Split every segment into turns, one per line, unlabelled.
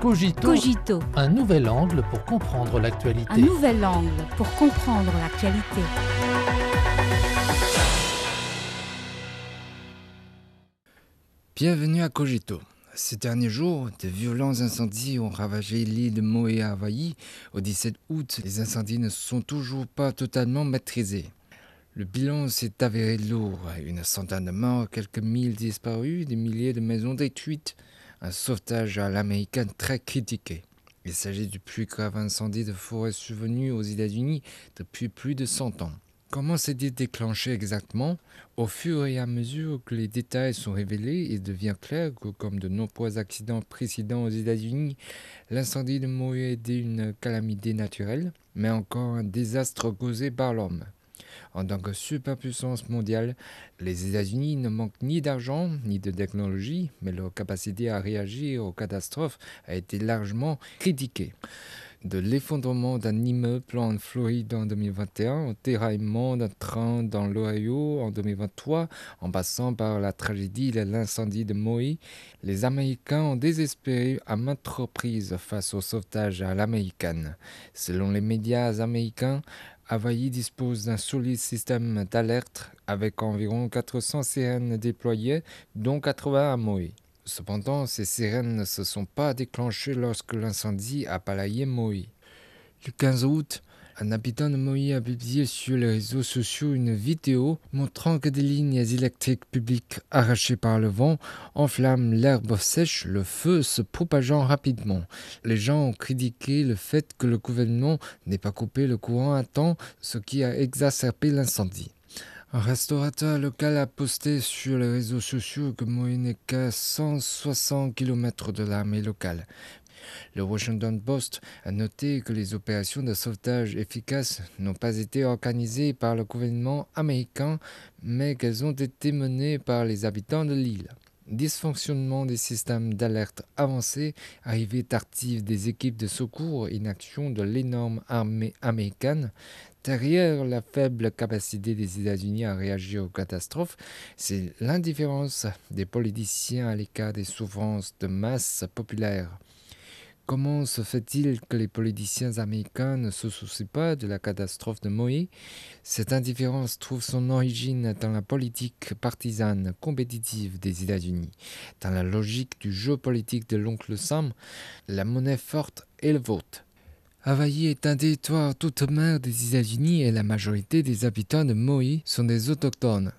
Cogito,
Cogito,
un nouvel angle pour comprendre l'actualité.
un nouvel angle pour comprendre l'actualité.
Bienvenue à Cogito. Ces derniers jours, de violents incendies ont ravagé l'île de Moé à Hawaï. Au 17 août, les incendies ne sont toujours pas totalement maîtrisés. Le bilan s'est avéré lourd. Une centaine de morts, quelques milles disparus, des milliers de maisons détruites. Un sauvetage à l'américaine très critiqué. Il s'agit du plus grave incendie de forêt survenu aux États-Unis depuis plus de 100 ans. Comment s'est-il déclenché exactement? Au fur et à mesure que les détails sont révélés, il devient clair que, comme de nombreux accidents précédents aux États-Unis, l'incendie de Moé était une calamité naturelle, mais encore un désastre causé par l'homme. En tant que superpuissance mondiale, les États-Unis ne manquent ni d'argent ni de technologie, mais leur capacité à réagir aux catastrophes a été largement critiquée de l'effondrement d'un immeuble en Floride en 2021 au déraillement d'un train dans l'Ohio en 2023, en passant par la tragédie de l'incendie de Maui, les Américains ont désespéré à maintes reprises face au sauvetage à l'américaine. Selon les médias américains, Hawaii dispose d'un solide système d'alerte avec environ 400 sirènes déployées, dont 80 à Maui. Cependant, ces sirènes ne se sont pas déclenchées lorsque l'incendie a balayé Maui. Le 15 août, un habitant de Maui a publié sur les réseaux sociaux une vidéo montrant que des lignes électriques publiques arrachées par le vent enflamment l'herbe sèche, le feu se propageant rapidement. Les gens ont critiqué le fait que le gouvernement n'ait pas coupé le courant à temps, ce qui a exacerbé l'incendie. Un restaurateur local a posté sur les réseaux sociaux que Moïse n'est qu'à 160 km de l'armée locale. Le Washington Post a noté que les opérations de sauvetage efficaces n'ont pas été organisées par le gouvernement américain, mais qu'elles ont été menées par les habitants de l'île. Dysfonctionnement des systèmes d'alerte avancés, arrivée tardive des équipes de secours, inaction de l'énorme armée américaine, Derrière la faible capacité des États-Unis à réagir aux catastrophes, c'est l'indifférence des politiciens à l'écart des souffrances de masse populaires. Comment se fait-il que les politiciens américains ne se soucient pas de la catastrophe de Moïse? Cette indifférence trouve son origine dans la politique partisane compétitive des États-Unis, dans la logique du jeu politique de l'oncle Sam, la monnaie forte et le vote. Hawaï est un territoire toute mer des États-Unis et la majorité des habitants de Maui sont des autochtones.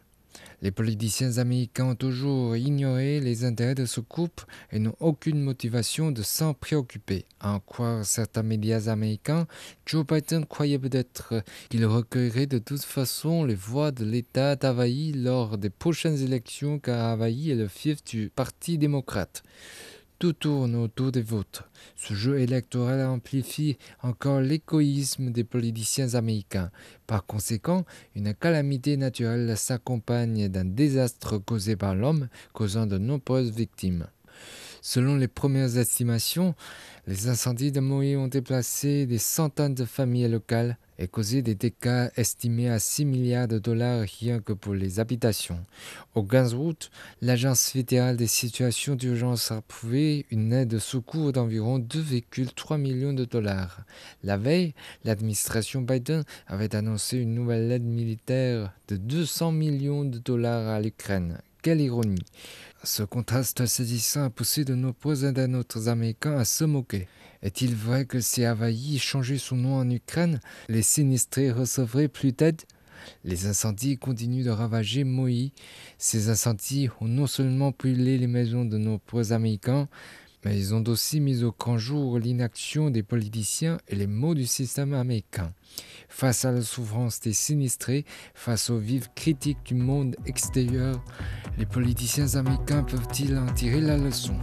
Les politiciens américains ont toujours ignoré les intérêts de ce couple et n'ont aucune motivation de s'en préoccuper. À en croire certains médias américains, Joe Biden croyait peut-être qu'il recueillerait de toute façon les voix de l'État d'Hawaï lors des prochaines élections car Hawaï est le fief du Parti démocrate. Tout tourne autour des votes. Ce jeu électoral amplifie encore l'égoïsme des politiciens américains. Par conséquent, une calamité naturelle s'accompagne d'un désastre causé par l'homme, causant de nombreuses victimes. Selon les premières estimations, les incendies de Moïse ont déplacé des centaines de familles locales et causé des dégâts estimés à 6 milliards de dollars rien que pour les habitations. Au 15 août, l'Agence fédérale des situations d'urgence a approuvé une aide de secours d'environ 2,3 millions de dollars. La veille, l'administration Biden avait annoncé une nouvelle aide militaire de 200 millions de dollars à l'Ukraine. Quelle ironie Ce contraste saisissant a poussé de nombreux internautes américains à se moquer. Est-il vrai que si Hawaï changeait son nom en Ukraine, les sinistrés recevraient plus d'aide? Les incendies continuent de ravager Moïse. Ces incendies ont non seulement brûlé les maisons de nombreux Américains, mais ils ont aussi mis au grand jour l'inaction des politiciens et les maux du système américain. Face à la souffrance des sinistrés, face aux vives critiques du monde extérieur, les politiciens américains peuvent-ils en tirer la leçon?